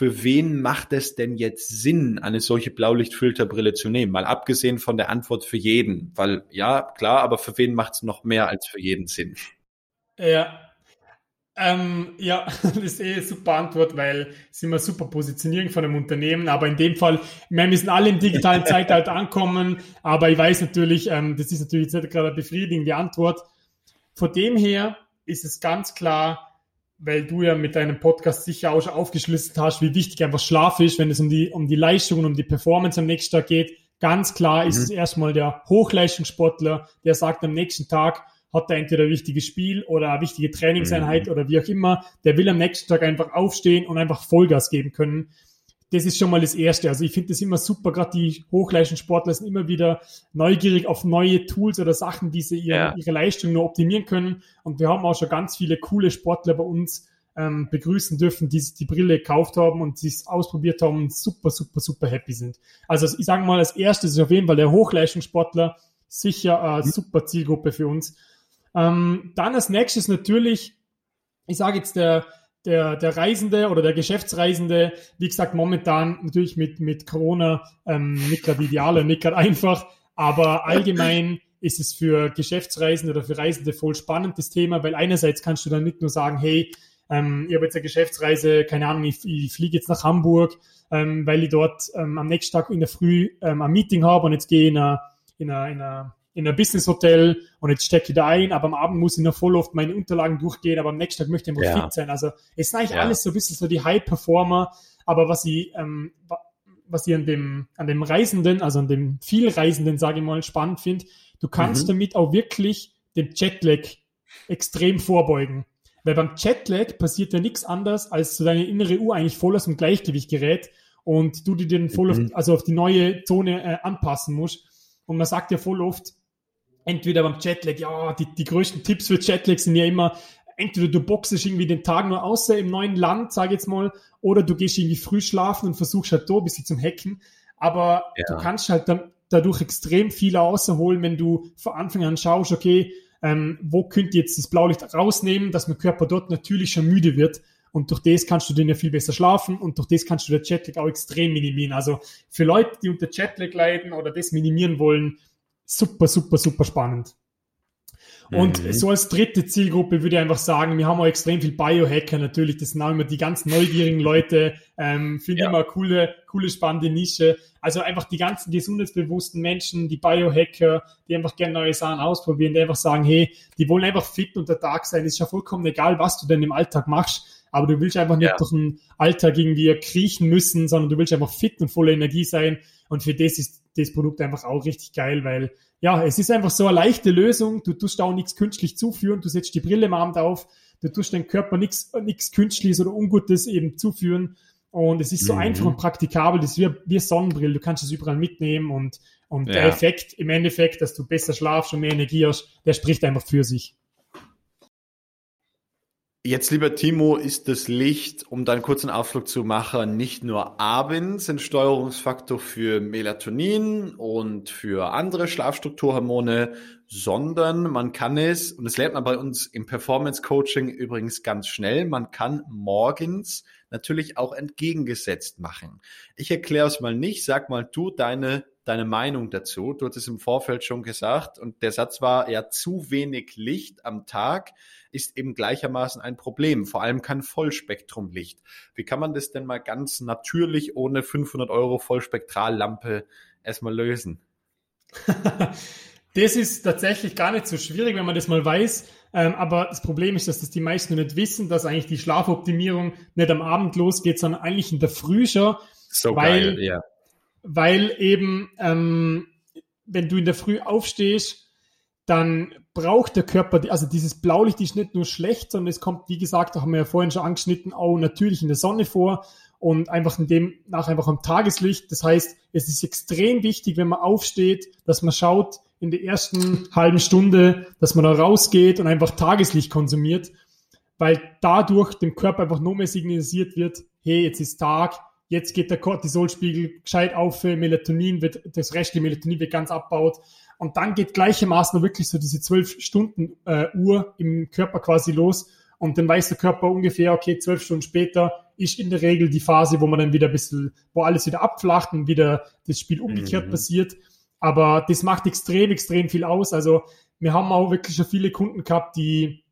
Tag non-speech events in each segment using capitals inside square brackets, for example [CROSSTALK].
für wen macht es denn jetzt Sinn, eine solche Blaulichtfilterbrille zu nehmen? Mal abgesehen von der Antwort für jeden, weil ja, klar, aber für wen macht es noch mehr als für jeden Sinn? Ja, ähm, ja, [LAUGHS] das ist eh eine super Antwort, weil es immer super Positionierung von einem Unternehmen. Aber in dem Fall, wir müssen alle im digitalen [LAUGHS] Zeitalter ankommen. Aber ich weiß natürlich, ähm, das ist natürlich jetzt gerade eine befriedigende Antwort. Von dem her ist es ganz klar, weil du ja mit deinem Podcast sicher auch schon aufgeschlüsselt hast, wie wichtig einfach Schlaf ist, wenn es um die, um die Leistung und um die Performance am nächsten Tag geht. Ganz klar ist mhm. es erstmal der Hochleistungssportler, der sagt am nächsten Tag, hat er entweder ein wichtiges Spiel oder eine wichtige Trainingseinheit mhm. oder wie auch immer. Der will am nächsten Tag einfach aufstehen und einfach Vollgas geben können. Das ist schon mal das Erste. Also ich finde das immer super, gerade die Hochleistungssportler sind immer wieder neugierig auf neue Tools oder Sachen, wie sie ihre, ja. ihre Leistung nur optimieren können. Und wir haben auch schon ganz viele coole Sportler bei uns ähm, begrüßen dürfen, die die Brille gekauft haben und sie ausprobiert haben und super, super, super happy sind. Also ich sage mal, als erstes ist auf jeden Fall der Hochleistungssportler sicher eine mhm. super Zielgruppe für uns. Ähm, dann als nächstes natürlich, ich sage jetzt der, der, der Reisende oder der Geschäftsreisende, wie gesagt, momentan natürlich mit, mit Corona ähm, nicht gerade ideal und nicht gerade einfach, aber allgemein ist es für Geschäftsreisende oder für Reisende voll spannend, das Thema, weil einerseits kannst du dann nicht nur sagen, hey, ähm, ich habe jetzt eine Geschäftsreise, keine Ahnung, ich, ich fliege jetzt nach Hamburg, ähm, weil ich dort ähm, am nächsten Tag in der Früh ähm, ein Meeting habe und jetzt gehe ich in einer, in einer, in einer in ein Business Hotel und jetzt stecke ich da ein, aber am Abend muss ich noch voll oft meine Unterlagen durchgehen, aber am nächsten Tag möchte ich einfach ja. fit sein. Also es sind eigentlich ja. alles so ein bisschen so die High Performer, aber was ich, ähm, was ich an dem, an dem Reisenden, also an dem Vielreisenden, sage ich mal, spannend finde, du kannst mhm. damit auch wirklich den Jetlag extrem vorbeugen. Weil beim Jetlag passiert ja nichts anderes, als so deine innere Uhr eigentlich voll aus dem Gleichgewicht gerät und du dir den voll mhm. auf, also auf die neue Zone äh, anpassen musst. Und man sagt ja voll oft, entweder beim Jetlag, ja, die, die größten Tipps für Jetlag sind ja immer, entweder du boxest irgendwie den Tag nur außer im neuen Land, sage ich jetzt mal, oder du gehst irgendwie früh schlafen und versuchst halt da ein bisschen zum Hacken. Aber ja. du kannst halt dann dadurch extrem viel außerholen, wenn du von Anfang an schaust, okay, ähm, wo könnt ihr jetzt das Blaulicht rausnehmen, dass mein Körper dort natürlich schon müde wird. Und durch das kannst du den ja viel besser schlafen und durch das kannst du den Jetlag auch extrem minimieren. Also für Leute, die unter Jetlag leiden oder das minimieren wollen, super, super, super spannend. Und mhm. so als dritte Zielgruppe würde ich einfach sagen, wir haben auch extrem viel Biohacker natürlich. Das sind auch immer die ganz neugierigen Leute. Ähm, Finde ja. immer coole, coole, spannende Nische. Also einfach die ganzen gesundheitsbewussten Menschen, die Biohacker, die einfach gerne neue Sachen ausprobieren, die einfach sagen, hey, die wollen einfach fit unter Tag sein. Ist ja vollkommen egal, was du denn im Alltag machst. Aber du willst einfach nicht ja. durch den Alltag irgendwie kriechen müssen, sondern du willst einfach fit und voller Energie sein. Und für das ist das Produkt einfach auch richtig geil, weil ja, es ist einfach so eine leichte Lösung. Du tust auch nichts künstlich zuführen. Du setzt die Brille am Abend auf. Du tust deinem Körper nichts, nichts Künstliches oder Ungutes eben zuführen. Und es ist so mhm. einfach und praktikabel. Das ist wie, wie Sonnenbrille. Du kannst es überall mitnehmen und, und ja. der Effekt im Endeffekt, dass du besser schlafst und mehr Energie hast, der spricht einfach für sich. Jetzt, lieber Timo, ist das Licht, um da einen kurzen Ausflug zu machen, nicht nur abends ein Steuerungsfaktor für Melatonin und für andere Schlafstrukturhormone, sondern man kann es, und das lernt man bei uns im Performance Coaching übrigens ganz schnell, man kann morgens natürlich auch entgegengesetzt machen. Ich erkläre es mal nicht, sag mal du deine deine Meinung dazu. Du hast es im Vorfeld schon gesagt und der Satz war, ja, zu wenig Licht am Tag ist eben gleichermaßen ein Problem. Vor allem kein Vollspektrumlicht. Wie kann man das denn mal ganz natürlich ohne 500 Euro Vollspektrallampe erstmal lösen? [LAUGHS] das ist tatsächlich gar nicht so schwierig, wenn man das mal weiß. Ähm, aber das Problem ist, dass das die meisten nicht wissen, dass eigentlich die Schlafoptimierung nicht am Abend losgeht, sondern eigentlich in der Früh schon. So weil, geil, ja. Weil eben, ähm, wenn du in der Früh aufstehst, dann braucht der Körper, also dieses Blaulicht ist nicht nur schlecht, sondern es kommt, wie gesagt, haben wir ja vorhin schon angeschnitten, auch natürlich in der Sonne vor und einfach in dem nach einfach am Tageslicht. Das heißt, es ist extrem wichtig, wenn man aufsteht, dass man schaut in der ersten halben Stunde, dass man da rausgeht und einfach Tageslicht konsumiert, weil dadurch dem Körper einfach nur mehr signalisiert wird, hey, jetzt ist Tag, jetzt geht der Cortisolspiegel gescheit auf, Melatonin wird, das restliche Melatonin wird ganz abbaut und dann geht gleichermaßen wirklich so diese zwölf Stunden äh, Uhr im Körper quasi los und dann weiß der Körper ungefähr, okay, zwölf Stunden später ist in der Regel die Phase, wo man dann wieder ein bisschen, wo alles wieder abflacht und wieder das Spiel umgekehrt mhm. passiert. Aber das macht extrem, extrem viel aus. Also wir haben auch wirklich schon viele Kunden gehabt, die,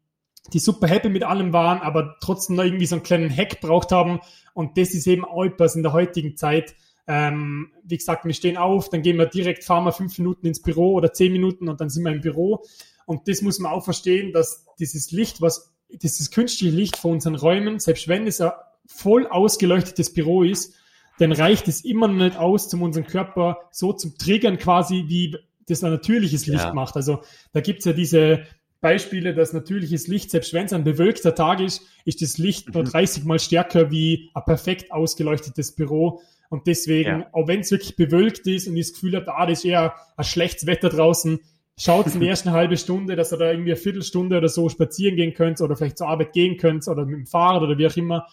die super happy mit allem waren, aber trotzdem noch irgendwie so einen kleinen Hack braucht haben. Und das ist eben auch etwas in der heutigen Zeit. Ähm, wie gesagt, wir stehen auf, dann gehen wir direkt, fahren wir fünf Minuten ins Büro oder zehn Minuten und dann sind wir im Büro. Und das muss man auch verstehen, dass dieses Licht, was, dieses künstliche Licht von unseren Räumen, selbst wenn es ein voll ausgeleuchtetes Büro ist, dann reicht es immer noch nicht aus, um unseren Körper so zum Triggern quasi, wie das ein natürliches Licht ja. macht. Also da gibt's ja diese Beispiele, dass natürliches Licht, selbst wenn es ein bewölkter Tag ist, ist das Licht mhm. nur 30 mal stärker wie ein perfekt ausgeleuchtetes Büro. Und deswegen, ja. auch wenn es wirklich bewölkt ist und ich das Gefühl habe, ah, das ist eher ein schlechtes Wetter draußen, schaut in der [LAUGHS] ersten halbe Stunde, dass ihr da irgendwie eine Viertelstunde oder so spazieren gehen könnt oder vielleicht zur Arbeit gehen könnt oder mit dem Fahrrad oder wie auch immer.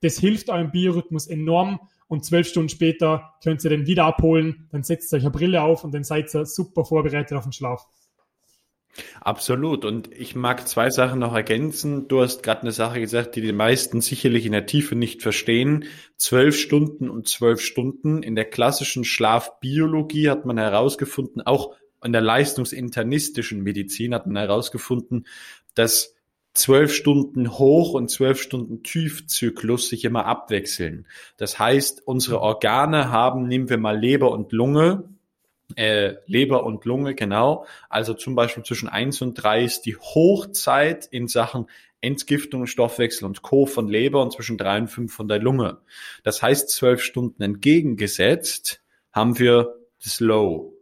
Das hilft eurem Biorhythmus enorm und zwölf Stunden später könnt ihr den wieder abholen, dann setzt ihr euch eine Brille auf und dann seid ihr super vorbereitet auf den Schlaf. Absolut. Und ich mag zwei Sachen noch ergänzen. Du hast gerade eine Sache gesagt, die die meisten sicherlich in der Tiefe nicht verstehen. Zwölf Stunden und zwölf Stunden. In der klassischen Schlafbiologie hat man herausgefunden, auch in der leistungsinternistischen Medizin hat man herausgefunden, dass zwölf Stunden Hoch- und zwölf Stunden Tiefzyklus sich immer abwechseln. Das heißt, unsere Organe haben, nehmen wir mal Leber und Lunge, äh, Leber und Lunge, genau. Also zum Beispiel zwischen eins und drei ist die Hochzeit in Sachen Entgiftung, Stoffwechsel und Co. von Leber und zwischen drei und fünf von der Lunge. Das heißt, zwölf Stunden entgegengesetzt haben wir das Low.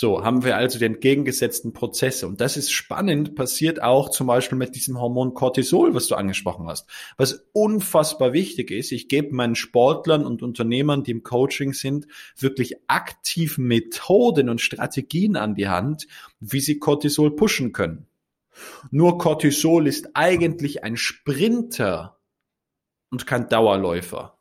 So, haben wir also die entgegengesetzten Prozesse. Und das ist spannend, passiert auch zum Beispiel mit diesem Hormon Cortisol, was du angesprochen hast. Was unfassbar wichtig ist, ich gebe meinen Sportlern und Unternehmern, die im Coaching sind, wirklich aktiv Methoden und Strategien an die Hand, wie sie Cortisol pushen können. Nur Cortisol ist eigentlich ein Sprinter und kein Dauerläufer.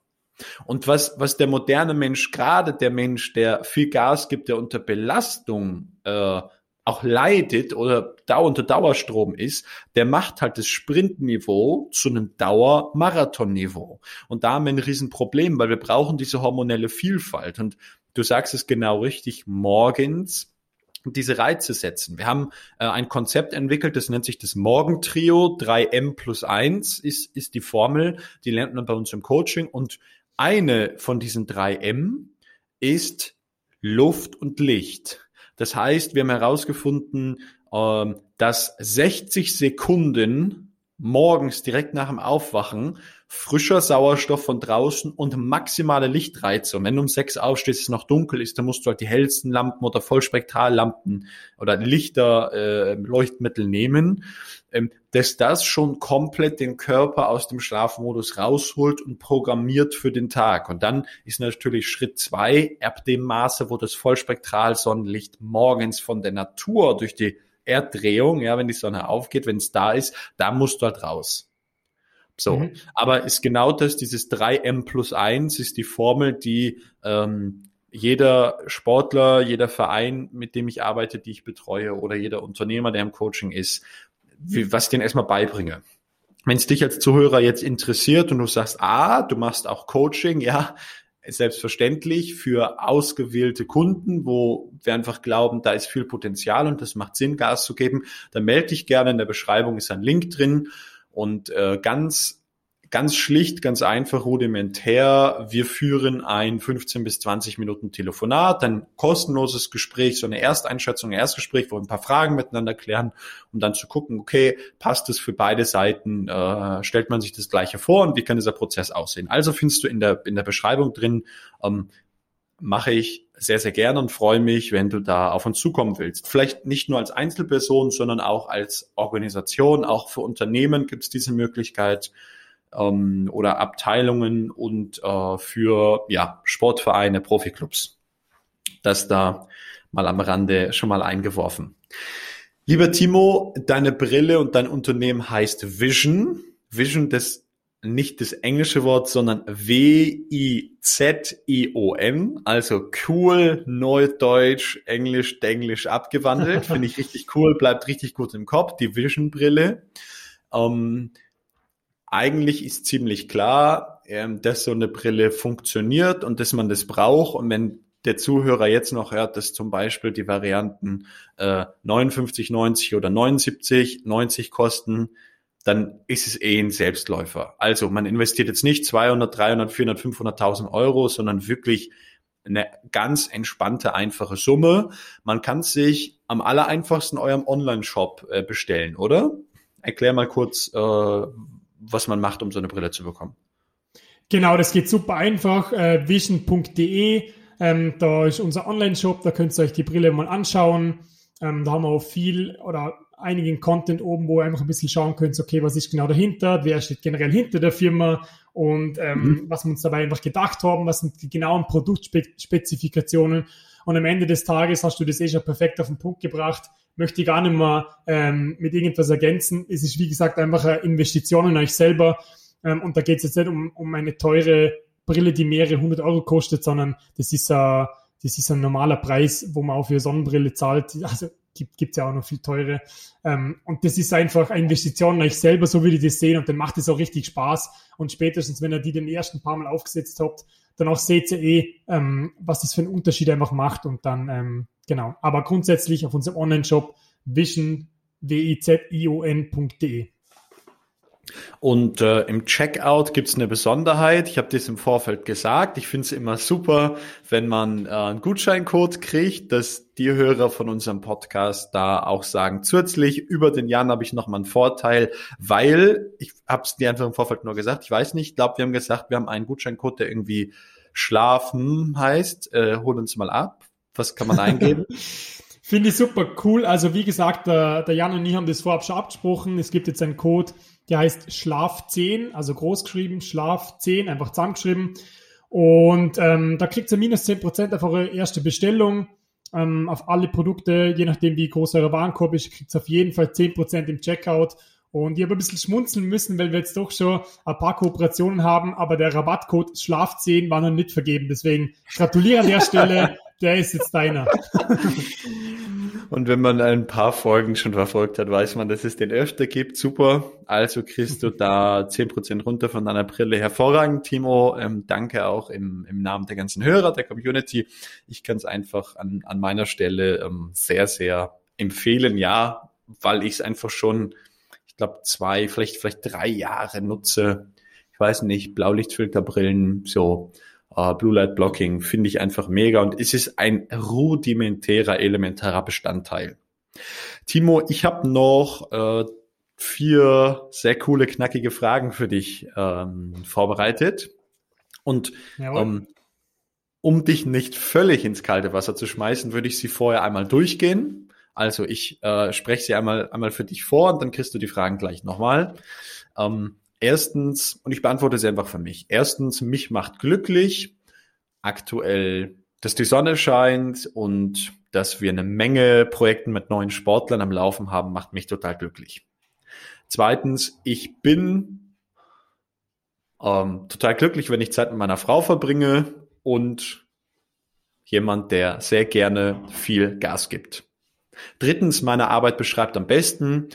Und was, was der moderne Mensch, gerade der Mensch, der viel Gas gibt, der unter Belastung äh, auch leidet oder da unter Dauerstrom ist, der macht halt das Sprintniveau zu einem Dauermarathonniveau. Und da haben wir ein Riesenproblem, weil wir brauchen diese hormonelle Vielfalt. Und du sagst es genau richtig, morgens diese Reize setzen. Wir haben äh, ein Konzept entwickelt, das nennt sich das Morgentrio. 3M plus 1 ist, ist die Formel, die lernt man bei uns im Coaching. Und eine von diesen drei M ist Luft und Licht. Das heißt, wir haben herausgefunden, ähm, dass 60 Sekunden morgens direkt nach dem Aufwachen frischer Sauerstoff von draußen und maximale Lichtreize. Und wenn du um sechs aufstehst, es noch dunkel ist, dann musst du halt die hellsten Lampen oder Vollspektrallampen oder Lichter, äh, Leuchtmittel nehmen, dass das schon komplett den Körper aus dem Schlafmodus rausholt und programmiert für den Tag. Und dann ist natürlich Schritt zwei, ab dem Maße, wo das Vollspektralsonnenlicht morgens von der Natur durch die Erddrehung, ja, wenn die Sonne aufgeht, wenn es da ist, da musst du halt raus. So, mhm. aber ist genau das, dieses 3M plus 1 ist die Formel, die ähm, jeder Sportler, jeder Verein, mit dem ich arbeite, die ich betreue oder jeder Unternehmer, der im Coaching ist, wie, was ich denen erstmal beibringe. Wenn es dich als Zuhörer jetzt interessiert und du sagst, ah, du machst auch Coaching, ja, selbstverständlich für ausgewählte Kunden, wo wir einfach glauben, da ist viel Potenzial und das macht Sinn, Gas zu geben, dann melde dich gerne. In der Beschreibung ist ein Link drin. Und äh, ganz, ganz schlicht, ganz einfach, rudimentär, wir führen ein 15 bis 20 Minuten Telefonat, ein kostenloses Gespräch, so eine Ersteinschätzung, ein Erstgespräch, wo wir ein paar Fragen miteinander klären, um dann zu gucken, okay, passt es für beide Seiten, äh, stellt man sich das Gleiche vor und wie kann dieser Prozess aussehen. Also findest du in der, in der Beschreibung drin, ähm, mache ich sehr, sehr gerne und freue mich, wenn du da auf uns zukommen willst. Vielleicht nicht nur als Einzelperson, sondern auch als Organisation. Auch für Unternehmen gibt es diese Möglichkeit ähm, oder Abteilungen und äh, für ja, Sportvereine, Profiklubs. Das da mal am Rande schon mal eingeworfen. Lieber Timo, deine Brille und dein Unternehmen heißt Vision. Vision, das nicht das englische Wort, sondern W-I-Z-I-O-N, also cool, Neudeutsch, Englisch, Denglisch abgewandelt. [LAUGHS] Finde ich richtig cool, bleibt richtig gut im Kopf, die Vision-Brille. Ähm, eigentlich ist ziemlich klar, ähm, dass so eine Brille funktioniert und dass man das braucht. Und wenn der Zuhörer jetzt noch hört, dass zum Beispiel die Varianten äh, 59, 90 oder 79, 90 kosten, dann ist es eh ein Selbstläufer. Also man investiert jetzt nicht 200, 300, 400, 500.000 Euro, sondern wirklich eine ganz entspannte, einfache Summe. Man kann sich am aller einfachsten eurem Online-Shop äh, bestellen, oder? Erklär mal kurz, äh, was man macht, um so eine Brille zu bekommen. Genau, das geht super einfach. Äh, vision.de, ähm, da ist unser Online-Shop, da könnt ihr euch die Brille mal anschauen. Ähm, da haben wir auch viel oder einigen Content oben, wo ihr einfach ein bisschen schauen könnt, okay, was ist genau dahinter, wer steht generell hinter der Firma und ähm, mhm. was wir uns dabei einfach gedacht haben, was sind die genauen Produktspezifikationen. Und am Ende des Tages hast du das eh schon perfekt auf den Punkt gebracht. Möchte ich gar nicht mehr ähm, mit irgendwas ergänzen. Es ist, wie gesagt, einfach eine Investition in euch selber. Ähm, und da geht es jetzt nicht um, um eine teure Brille, die mehrere hundert Euro kostet, sondern das ist, äh, das ist ein normaler Preis, wo man auch für Sonnenbrille zahlt. Also gibt es ja auch noch viel teure. Ähm, und das ist einfach eine Investition in euch selber, so würde ich das sehen. Und dann macht es auch richtig Spaß. Und spätestens, wenn ihr die den ersten paar Mal aufgesetzt habt, dann auch seht ihr eh, ähm, was das für einen Unterschied einfach macht. Und dann, ähm, genau. Aber grundsätzlich auf unserem Online-Shop vision, w-i-z-i-o-n.de. Und äh, im Checkout gibt's eine Besonderheit. Ich habe das im Vorfeld gesagt. Ich finde es immer super, wenn man äh, einen Gutscheincode kriegt, dass die Hörer von unserem Podcast da auch sagen, zusätzlich über den Jan habe ich nochmal einen Vorteil, weil, ich habe es dir einfach im Vorfeld nur gesagt, ich weiß nicht, ich glaube, wir haben gesagt, wir haben einen Gutscheincode, der irgendwie schlafen heißt. Äh, hol uns mal ab. Was kann man eingeben? [LAUGHS] Finde ich super cool. Also wie gesagt, der, der Jan und ich haben das vorab schon abgesprochen. Es gibt jetzt einen Code, der heißt Schlaf 10, also groß geschrieben, Schlaf 10, einfach zusammengeschrieben. Und ähm, da kriegt ihr minus 10% auf eure erste Bestellung. Ähm, auf alle Produkte, je nachdem wie groß euer Warenkorb ist, kriegt ihr auf jeden Fall 10% im Checkout. Und ich habe ein bisschen schmunzeln müssen, weil wir jetzt doch schon ein paar Kooperationen haben, aber der Rabattcode Schlaf 10 war noch nicht vergeben. Deswegen gratuliere an der [LAUGHS] Stelle, der ist jetzt deiner. [LAUGHS] Und wenn man ein paar Folgen schon verfolgt hat, weiß man, dass es den öfter gibt. Super. Also kriegst du da zehn Prozent runter von deiner Brille. Hervorragend, Timo. Ähm, danke auch im, im Namen der ganzen Hörer, der Community. Ich kann es einfach an, an meiner Stelle ähm, sehr, sehr empfehlen. Ja, weil ich es einfach schon, ich glaube, zwei, vielleicht, vielleicht drei Jahre nutze. Ich weiß nicht, Blaulichtfilterbrillen, so Uh, Blue Light Blocking finde ich einfach mega und es ist ein rudimentärer, elementarer Bestandteil. Timo, ich habe noch äh, vier sehr coole, knackige Fragen für dich ähm, vorbereitet. Und ähm, um dich nicht völlig ins kalte Wasser zu schmeißen, würde ich sie vorher einmal durchgehen. Also ich äh, spreche sie einmal, einmal für dich vor und dann kriegst du die Fragen gleich nochmal. Ähm, Erstens, und ich beantworte sie einfach für mich. Erstens, mich macht glücklich aktuell, dass die Sonne scheint und dass wir eine Menge Projekten mit neuen Sportlern am Laufen haben, macht mich total glücklich. Zweitens, ich bin ähm, total glücklich, wenn ich Zeit mit meiner Frau verbringe und jemand, der sehr gerne viel Gas gibt. Drittens, meine Arbeit beschreibt am besten.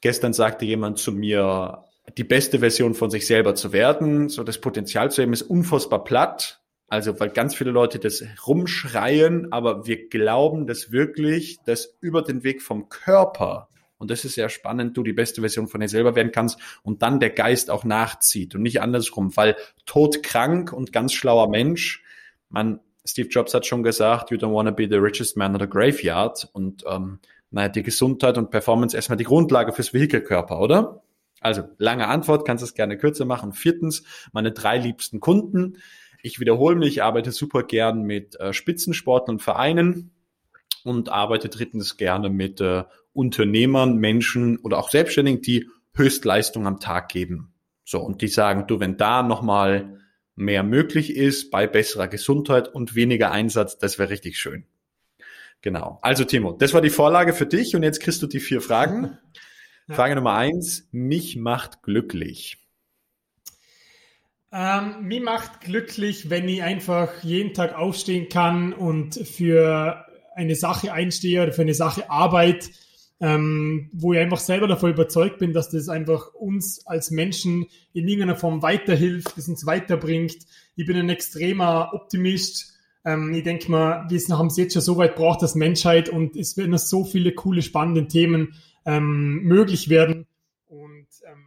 Gestern sagte jemand zu mir, die beste Version von sich selber zu werden. So das Potenzial zu haben ist unfassbar platt. Also, weil ganz viele Leute das rumschreien, aber wir glauben das wirklich, dass über den Weg vom Körper, und das ist sehr spannend, du die beste Version von dir selber werden kannst und dann der Geist auch nachzieht und nicht andersrum, weil todkrank und ganz schlauer Mensch, man, Steve Jobs hat schon gesagt, you don't want to be the richest man in the graveyard und ähm, naja, die Gesundheit und Performance erstmal die Grundlage fürs Vehikelkörper, oder? Also lange Antwort, kannst es gerne kürzer machen. Viertens, meine drei liebsten Kunden. Ich wiederhole mich, ich arbeite super gern mit äh, Spitzensportlern und Vereinen und arbeite drittens gerne mit äh, Unternehmern, Menschen oder auch Selbstständigen, die Höchstleistung am Tag geben. So, und die sagen, du, wenn da nochmal mehr möglich ist bei besserer Gesundheit und weniger Einsatz, das wäre richtig schön. Genau. Also Timo, das war die Vorlage für dich und jetzt kriegst du die vier Fragen. [LAUGHS] Frage Nummer eins, mich macht glücklich. Ähm, mich macht glücklich, wenn ich einfach jeden Tag aufstehen kann und für eine Sache einstehe oder für eine Sache arbeite, ähm, wo ich einfach selber davon überzeugt bin, dass das einfach uns als Menschen in irgendeiner Form weiterhilft, das uns weiterbringt. Ich bin ein extremer Optimist. Ähm, ich denke mal, wir haben es jetzt schon so weit braucht als Menschheit und es werden noch so viele coole, spannende Themen ähm, möglich werden. Und ähm,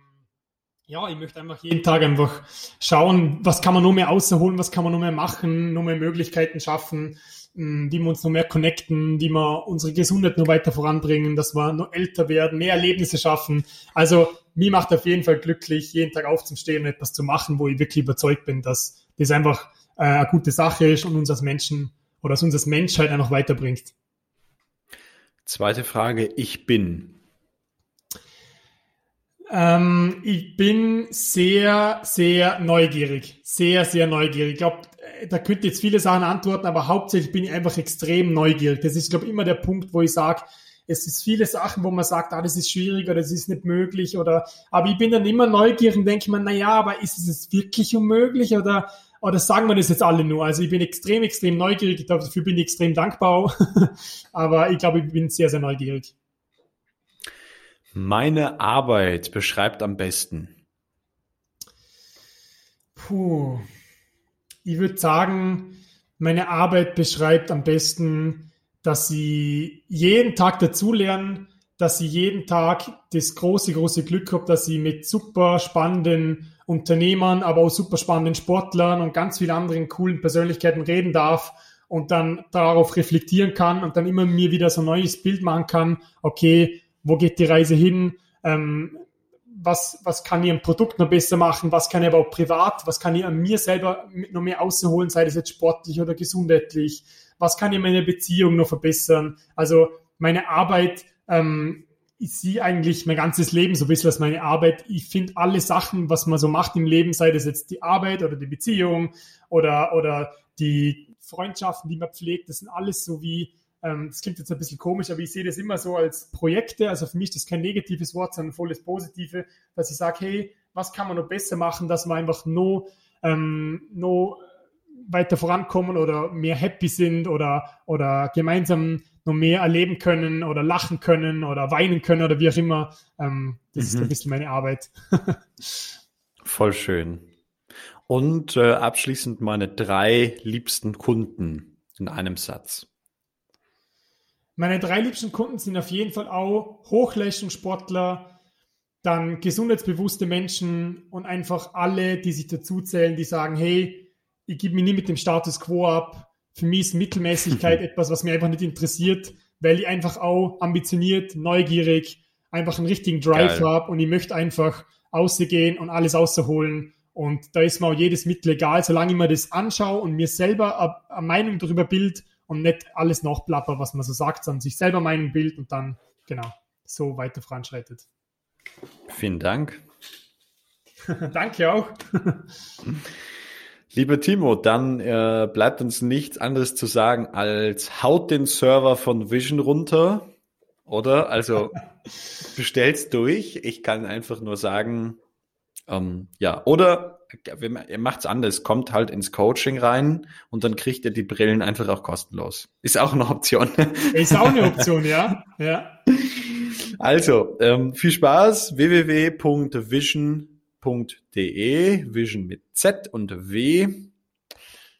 ja, ich möchte einfach jeden Tag einfach schauen, was kann man noch mehr außerholen, was kann man noch mehr machen, noch mehr Möglichkeiten schaffen, hm, die wir uns noch mehr connecten, die wir unsere Gesundheit noch weiter voranbringen, dass wir noch älter werden, mehr Erlebnisse schaffen. Also mir macht auf jeden Fall glücklich, jeden Tag aufzustehen und etwas zu machen, wo ich wirklich überzeugt bin, dass das einfach äh, eine gute Sache ist und uns als Menschen oder dass uns als Menschheit einfach weiterbringt. Zweite Frage, ich bin. Ähm, ich bin sehr, sehr neugierig. Sehr, sehr neugierig. Ich glaube, da könnte jetzt viele Sachen antworten, aber hauptsächlich bin ich einfach extrem neugierig. Das ist, glaube ich, immer der Punkt, wo ich sage, es ist viele Sachen, wo man sagt, ah, das ist schwierig oder das ist nicht möglich oder, aber ich bin dann immer neugierig und denke mir, na ja, aber ist es wirklich unmöglich oder, oder sagen wir das jetzt alle nur? Also ich bin extrem, extrem neugierig. Ich glaube, dafür bin ich extrem dankbar. [LAUGHS] aber ich glaube, ich bin sehr, sehr neugierig. Meine Arbeit beschreibt am besten. Puh. Ich würde sagen, meine Arbeit beschreibt am besten, dass sie jeden Tag dazulernen, dass sie jeden Tag das große, große Glück habe, dass sie mit super spannenden Unternehmern, aber auch super spannenden Sportlern und ganz vielen anderen coolen Persönlichkeiten reden darf und dann darauf reflektieren kann und dann immer mir wieder so ein neues Bild machen kann, okay, wo geht die Reise hin, ähm, was, was kann ich am Produkt noch besser machen, was kann ich aber auch privat, was kann ich an mir selber noch mehr außerholen, sei das jetzt sportlich oder gesundheitlich, was kann ich in meiner Beziehung noch verbessern. Also meine Arbeit, ähm, ich sehe eigentlich mein ganzes Leben so ein bisschen als meine Arbeit. Ich finde alle Sachen, was man so macht im Leben, sei das jetzt die Arbeit oder die Beziehung oder, oder die Freundschaften, die man pflegt, das sind alles so wie ähm, das klingt jetzt ein bisschen komisch, aber ich sehe das immer so als Projekte. Also für mich ist das kein negatives Wort, sondern volles Positive, dass ich sage, hey, was kann man noch besser machen, dass wir einfach noch, ähm, noch weiter vorankommen oder mehr happy sind oder, oder gemeinsam noch mehr erleben können oder lachen können oder weinen können oder wie auch immer. Ähm, das mhm. ist ein bisschen meine Arbeit. [LAUGHS] Voll schön. Und äh, abschließend meine drei liebsten Kunden in einem Satz. Meine drei liebsten Kunden sind auf jeden Fall auch Hochleistungssportler, dann gesundheitsbewusste Menschen und einfach alle, die sich dazu zählen, die sagen, hey, ich gebe mich nie mit dem Status quo ab. Für mich ist Mittelmäßigkeit [LAUGHS] etwas, was mir einfach nicht interessiert, weil ich einfach auch ambitioniert, neugierig, einfach einen richtigen Drive habe und ich möchte einfach ausgehen und alles außerholen. Und da ist mir auch jedes Mittel egal, solange ich mir das anschaue und mir selber eine Meinung darüber bild und nicht alles nachplapper, was man so sagt, sondern sich selber meinen Bild und dann genau so weiter voranschreitet. Vielen Dank. [LAUGHS] Danke auch. Lieber Timo, dann äh, bleibt uns nichts anderes zu sagen als haut den Server von Vision runter, oder? Also [LAUGHS] bestell's durch. Ich kann einfach nur sagen, ähm, ja, oder ihr macht's anders, kommt halt ins Coaching rein und dann kriegt ihr die Brillen einfach auch kostenlos. Ist auch eine Option. Ist auch eine Option, [LAUGHS] ja. ja. Also, ähm, viel Spaß. www.vision.de, Vision mit Z und W,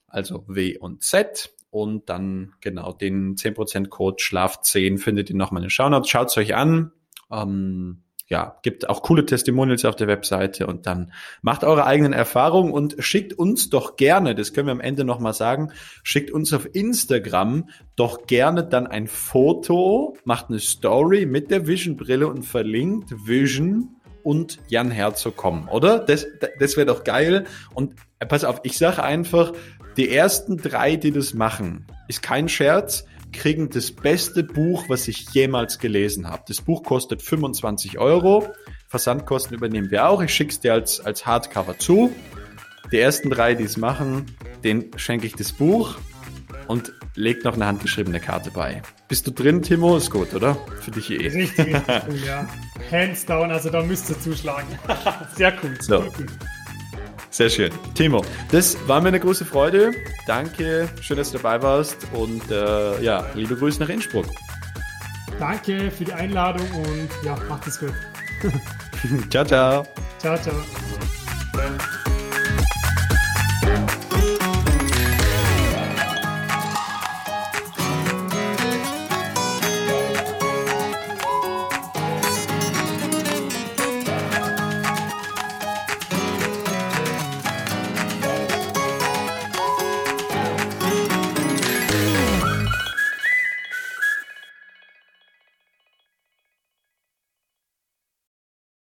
also W und Z. Und dann genau den 10% Code Schlaf10 findet ihr nochmal in den Shownotes. Schaut's euch an. Ähm, ja, gibt auch coole Testimonials auf der Webseite und dann macht eure eigenen Erfahrungen und schickt uns doch gerne, das können wir am Ende nochmal sagen, schickt uns auf Instagram doch gerne dann ein Foto, macht eine Story mit der Vision-Brille und verlinkt Vision und Jan Herzog kommen, oder? Das, das wäre doch geil. Und pass auf, ich sage einfach, die ersten drei, die das machen, ist kein Scherz, kriegen das beste Buch, was ich jemals gelesen habe. Das Buch kostet 25 Euro. Versandkosten übernehmen wir auch. Ich schicke es dir als, als Hardcover zu. Die ersten drei, die es machen, denen schenke ich das Buch und leg noch eine handgeschriebene Karte bei. Bist du drin, Timo? Ist gut, oder? Für dich eh. Richtig, richtig cool, ja. Hands down, also da müsst ihr zuschlagen. [LAUGHS] Sehr cool. So. Cool. Sehr schön. Timo, das war mir eine große Freude. Danke, schön, dass du dabei warst und äh, ja, liebe Grüße nach Innsbruck. danke für die Einladung und ja, macht es gut. [LAUGHS] ciao, ciao. Ciao, ciao.